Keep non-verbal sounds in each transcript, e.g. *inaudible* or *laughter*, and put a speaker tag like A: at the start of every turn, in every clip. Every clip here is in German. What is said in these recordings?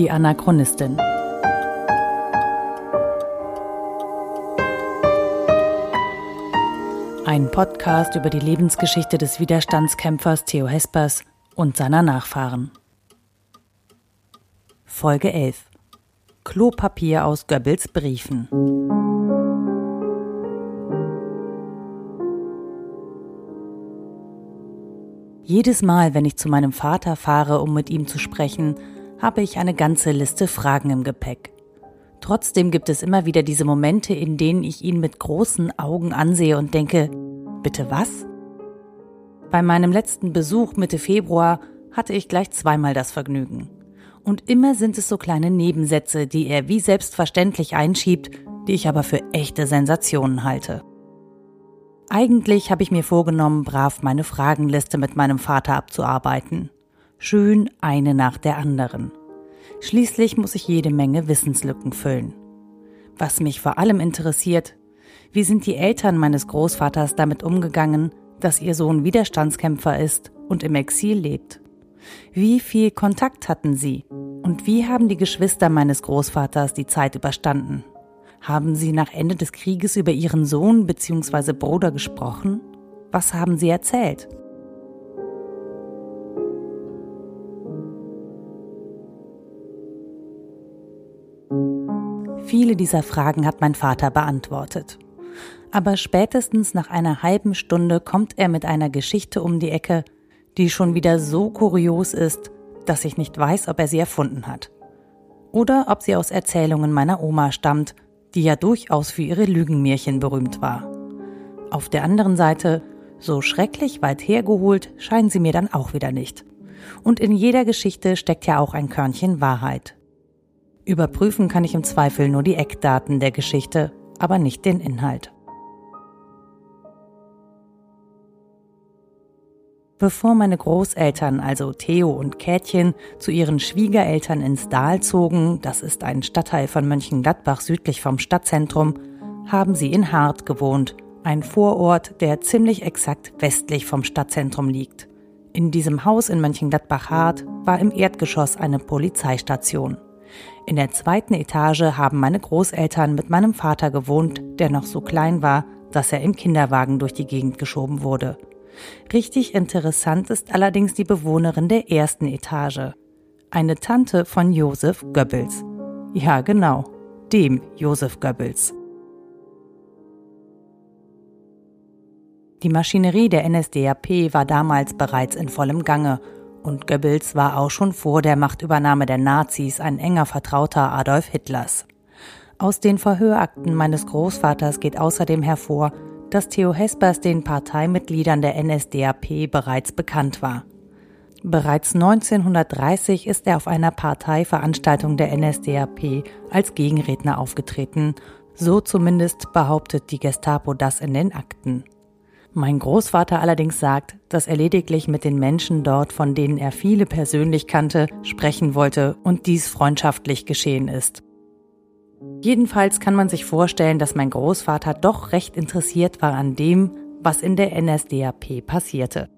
A: Die Anachronistin. Ein Podcast über die Lebensgeschichte des Widerstandskämpfers Theo Hespers und seiner Nachfahren. Folge 11. Klopapier aus Goebbels Briefen. Jedes Mal, wenn ich zu meinem Vater fahre, um mit ihm zu sprechen, habe ich eine ganze Liste Fragen im Gepäck. Trotzdem gibt es immer wieder diese Momente, in denen ich ihn mit großen Augen ansehe und denke, bitte was? Bei meinem letzten Besuch Mitte Februar hatte ich gleich zweimal das Vergnügen. Und immer sind es so kleine Nebensätze, die er wie selbstverständlich einschiebt, die ich aber für echte Sensationen halte. Eigentlich habe ich mir vorgenommen, brav meine Fragenliste mit meinem Vater abzuarbeiten. Schön eine nach der anderen. Schließlich muss ich jede Menge Wissenslücken füllen. Was mich vor allem interessiert, wie sind die Eltern meines Großvaters damit umgegangen, dass ihr Sohn Widerstandskämpfer ist und im Exil lebt? Wie viel Kontakt hatten sie? Und wie haben die Geschwister meines Großvaters die Zeit überstanden? Haben Sie nach Ende des Krieges über Ihren Sohn bzw. Bruder gesprochen? Was haben Sie erzählt? Viele dieser Fragen hat mein Vater beantwortet. Aber spätestens nach einer halben Stunde kommt er mit einer Geschichte um die Ecke, die schon wieder so kurios ist, dass ich nicht weiß, ob er sie erfunden hat. Oder ob sie aus Erzählungen meiner Oma stammt, die ja durchaus für ihre Lügenmärchen berühmt war. Auf der anderen Seite, so schrecklich weit hergeholt, scheinen sie mir dann auch wieder nicht. Und in jeder Geschichte steckt ja auch ein Körnchen Wahrheit. Überprüfen kann ich im Zweifel nur die Eckdaten der Geschichte, aber nicht den Inhalt. Bevor meine Großeltern, also Theo und Kätchen, zu ihren Schwiegereltern ins Dahl zogen, das ist ein Stadtteil von Mönchengladbach südlich vom Stadtzentrum, haben sie in Hart gewohnt, ein Vorort, der ziemlich exakt westlich vom Stadtzentrum liegt. In diesem Haus in Mönchengladbach-Hart war im Erdgeschoss eine Polizeistation. In der zweiten Etage haben meine Großeltern mit meinem Vater gewohnt, der noch so klein war, dass er im Kinderwagen durch die Gegend geschoben wurde. Richtig interessant ist allerdings die Bewohnerin der ersten Etage. Eine Tante von Josef Goebbels. Ja, genau, dem Josef Goebbels. Die Maschinerie der NSDAP war damals bereits in vollem Gange und Goebbels war auch schon vor der Machtübernahme der Nazis ein enger Vertrauter Adolf Hitlers. Aus den Verhörakten meines Großvaters geht außerdem hervor, dass Theo Hespers den Parteimitgliedern der NSDAP bereits bekannt war. Bereits 1930 ist er auf einer Parteiveranstaltung der NSDAP als Gegenredner aufgetreten, so zumindest behauptet die Gestapo das in den Akten. Mein Großvater allerdings sagt, dass er lediglich mit den Menschen dort, von denen er viele persönlich kannte, sprechen wollte und dies freundschaftlich geschehen ist. Jedenfalls kann man sich vorstellen, dass mein Großvater doch recht interessiert war an dem, was in der NSDAP passierte.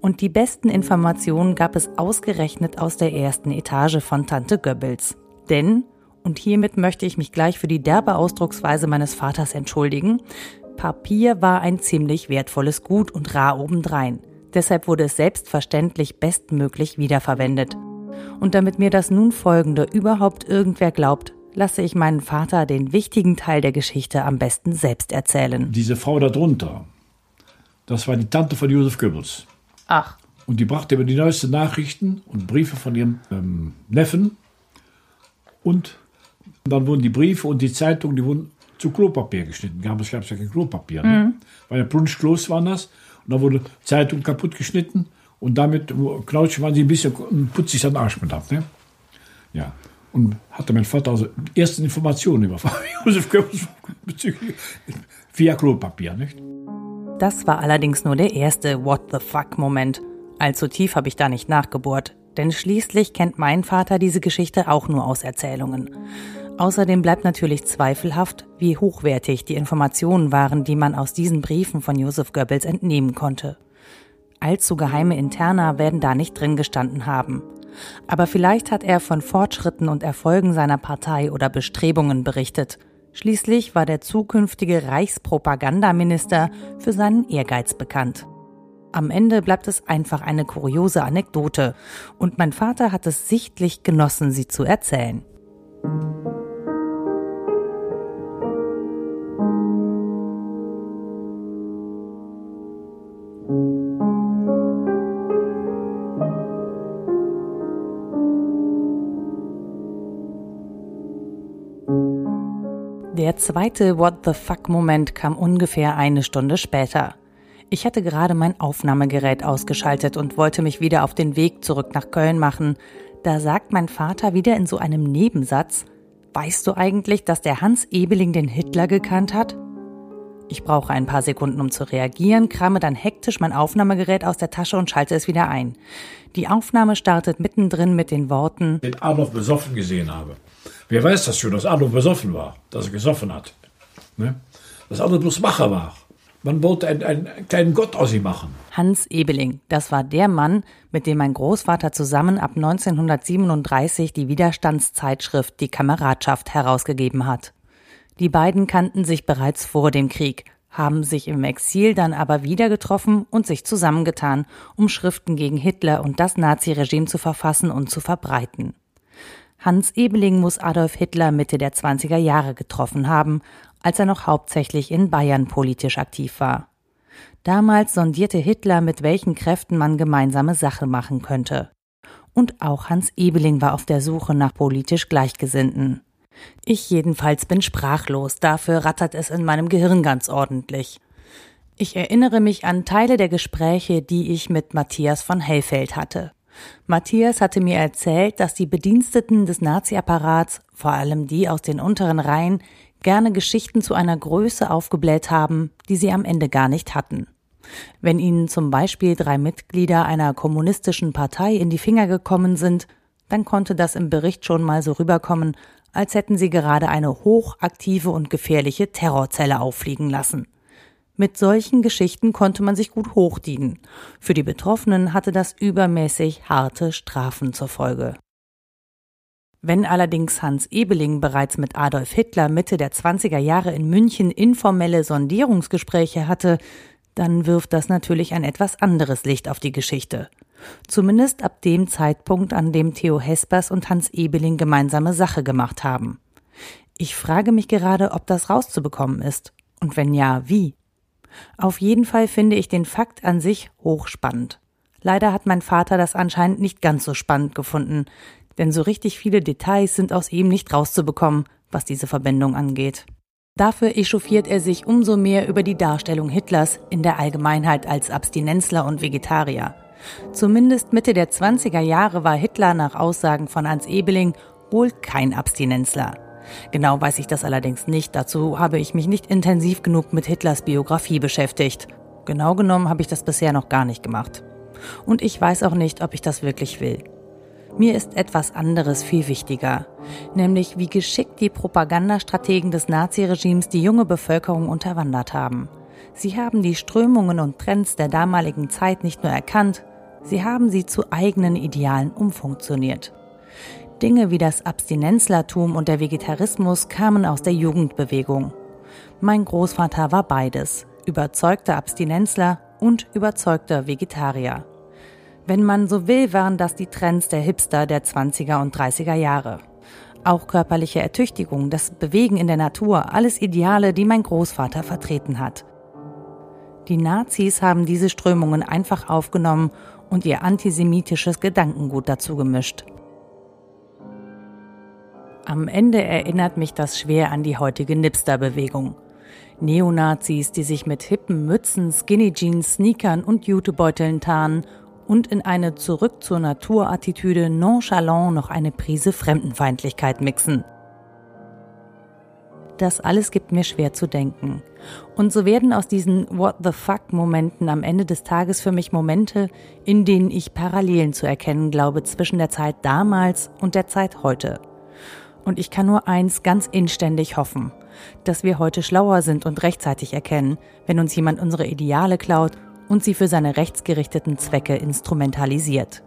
A: Und die besten Informationen gab es ausgerechnet aus der ersten Etage von Tante Goebbels. Denn, und hiermit möchte ich mich gleich für die derbe Ausdrucksweise meines Vaters entschuldigen, Papier war ein ziemlich wertvolles Gut und rar obendrein. Deshalb wurde es selbstverständlich bestmöglich wiederverwendet. Und damit mir das nun folgende überhaupt irgendwer glaubt, lasse ich meinen Vater den wichtigen Teil der Geschichte am besten selbst erzählen.
B: Diese Frau darunter, das war die Tante von Josef Goebbels.
A: Ach.
B: Und die brachte immer die neuesten Nachrichten und Briefe von ihrem ähm, Neffen. Und dann wurden die Briefe und die Zeitungen, die wurden zu Klopapier geschnitten. Damals gab es ja kein Klopapier. Ne? Mhm. Weil der Brunschklos waren das. Und dann wurde Zeitung kaputt geschnitten. Und damit knautschen waren sie ein bisschen putzig an Arsch mit ab. Ne? Ja und hatte mein Vater also erste Informationen über *laughs* Josef Goebbels bezüglich via Klopapier, nicht?
A: Das war allerdings nur der erste What the fuck-Moment. Allzu tief habe ich da nicht nachgebohrt, denn schließlich kennt mein Vater diese Geschichte auch nur aus Erzählungen. Außerdem bleibt natürlich zweifelhaft, wie hochwertig die Informationen waren, die man aus diesen Briefen von Josef Goebbels entnehmen konnte. Allzu geheime Interna werden da nicht drin gestanden haben. Aber vielleicht hat er von Fortschritten und Erfolgen seiner Partei oder Bestrebungen berichtet. Schließlich war der zukünftige Reichspropagandaminister für seinen Ehrgeiz bekannt. Am Ende bleibt es einfach eine kuriose Anekdote, und mein Vater hat es sichtlich genossen, sie zu erzählen. Zweite What the fuck-Moment kam ungefähr eine Stunde später. Ich hatte gerade mein Aufnahmegerät ausgeschaltet und wollte mich wieder auf den Weg zurück nach Köln machen. Da sagt mein Vater wieder in so einem Nebensatz, Weißt du eigentlich, dass der Hans Ebeling den Hitler gekannt hat? Ich brauche ein paar Sekunden, um zu reagieren, krame dann hektisch mein Aufnahmegerät aus der Tasche und schalte es wieder ein. Die Aufnahme startet mittendrin mit den Worten,
B: Den Adolf besoffen gesehen habe. Wer weiß das schon, dass Adolf besoffen war, dass er gesoffen hat. Ne? Dass Adolf bloß Macher war. Man wollte einen, einen kleinen Gott aus ihm machen.
A: Hans Ebeling. Das war der Mann, mit dem mein Großvater zusammen ab 1937 die Widerstandszeitschrift Die Kameradschaft herausgegeben hat. Die beiden kannten sich bereits vor dem Krieg, haben sich im Exil dann aber wieder getroffen und sich zusammengetan, um Schriften gegen Hitler und das Naziregime zu verfassen und zu verbreiten. Hans Ebeling muss Adolf Hitler Mitte der 20er Jahre getroffen haben, als er noch hauptsächlich in Bayern politisch aktiv war. Damals sondierte Hitler, mit welchen Kräften man gemeinsame Sache machen könnte. Und auch Hans Ebeling war auf der Suche nach politisch Gleichgesinnten. Ich jedenfalls bin sprachlos, dafür rattert es in meinem Gehirn ganz ordentlich. Ich erinnere mich an Teile der Gespräche, die ich mit Matthias von Hellfeld hatte. Matthias hatte mir erzählt, dass die Bediensteten des Nazi-Apparats, vor allem die aus den unteren Reihen, gerne Geschichten zu einer Größe aufgebläht haben, die sie am Ende gar nicht hatten. Wenn ihnen zum Beispiel drei Mitglieder einer kommunistischen Partei in die Finger gekommen sind, dann konnte das im Bericht schon mal so rüberkommen, als hätten sie gerade eine hochaktive und gefährliche Terrorzelle auffliegen lassen. Mit solchen Geschichten konnte man sich gut hochdienen. Für die Betroffenen hatte das übermäßig harte Strafen zur Folge. Wenn allerdings Hans Ebeling bereits mit Adolf Hitler Mitte der 20er Jahre in München informelle Sondierungsgespräche hatte, dann wirft das natürlich ein etwas anderes Licht auf die Geschichte. Zumindest ab dem Zeitpunkt, an dem Theo Hespers und Hans Ebeling gemeinsame Sache gemacht haben. Ich frage mich gerade, ob das rauszubekommen ist. Und wenn ja, wie? Auf jeden Fall finde ich den Fakt an sich hochspannend. Leider hat mein Vater das anscheinend nicht ganz so spannend gefunden, denn so richtig viele Details sind aus ihm nicht rauszubekommen, was diese Verbindung angeht. Dafür echauffiert er sich umso mehr über die Darstellung Hitlers in der Allgemeinheit als Abstinenzler und Vegetarier. Zumindest Mitte der 20er Jahre war Hitler nach Aussagen von Hans Ebeling wohl kein Abstinenzler. Genau weiß ich das allerdings nicht, dazu habe ich mich nicht intensiv genug mit Hitlers Biografie beschäftigt. Genau genommen habe ich das bisher noch gar nicht gemacht. Und ich weiß auch nicht, ob ich das wirklich will. Mir ist etwas anderes viel wichtiger, nämlich wie geschickt die Propagandastrategen des Naziregimes die junge Bevölkerung unterwandert haben. Sie haben die Strömungen und Trends der damaligen Zeit nicht nur erkannt, sie haben sie zu eigenen Idealen umfunktioniert. Dinge wie das Abstinenzlertum und der Vegetarismus kamen aus der Jugendbewegung. Mein Großvater war beides, überzeugter Abstinenzler und überzeugter Vegetarier. Wenn man so will, waren das die Trends der Hipster der 20er und 30er Jahre. Auch körperliche Ertüchtigung, das Bewegen in der Natur, alles Ideale, die mein Großvater vertreten hat. Die Nazis haben diese Strömungen einfach aufgenommen und ihr antisemitisches Gedankengut dazu gemischt. Am Ende erinnert mich das schwer an die heutige Nipster-Bewegung. Neonazis, die sich mit hippen Mützen, Skinny Jeans, Sneakern und Jutebeuteln tarnen und in eine Zurück zur Natur-Attitüde nonchalant noch eine Prise Fremdenfeindlichkeit mixen. Das alles gibt mir schwer zu denken. Und so werden aus diesen What the fuck Momenten am Ende des Tages für mich Momente, in denen ich Parallelen zu erkennen glaube zwischen der Zeit damals und der Zeit heute. Und ich kann nur eins ganz inständig hoffen, dass wir heute schlauer sind und rechtzeitig erkennen, wenn uns jemand unsere Ideale klaut und sie für seine rechtsgerichteten Zwecke instrumentalisiert.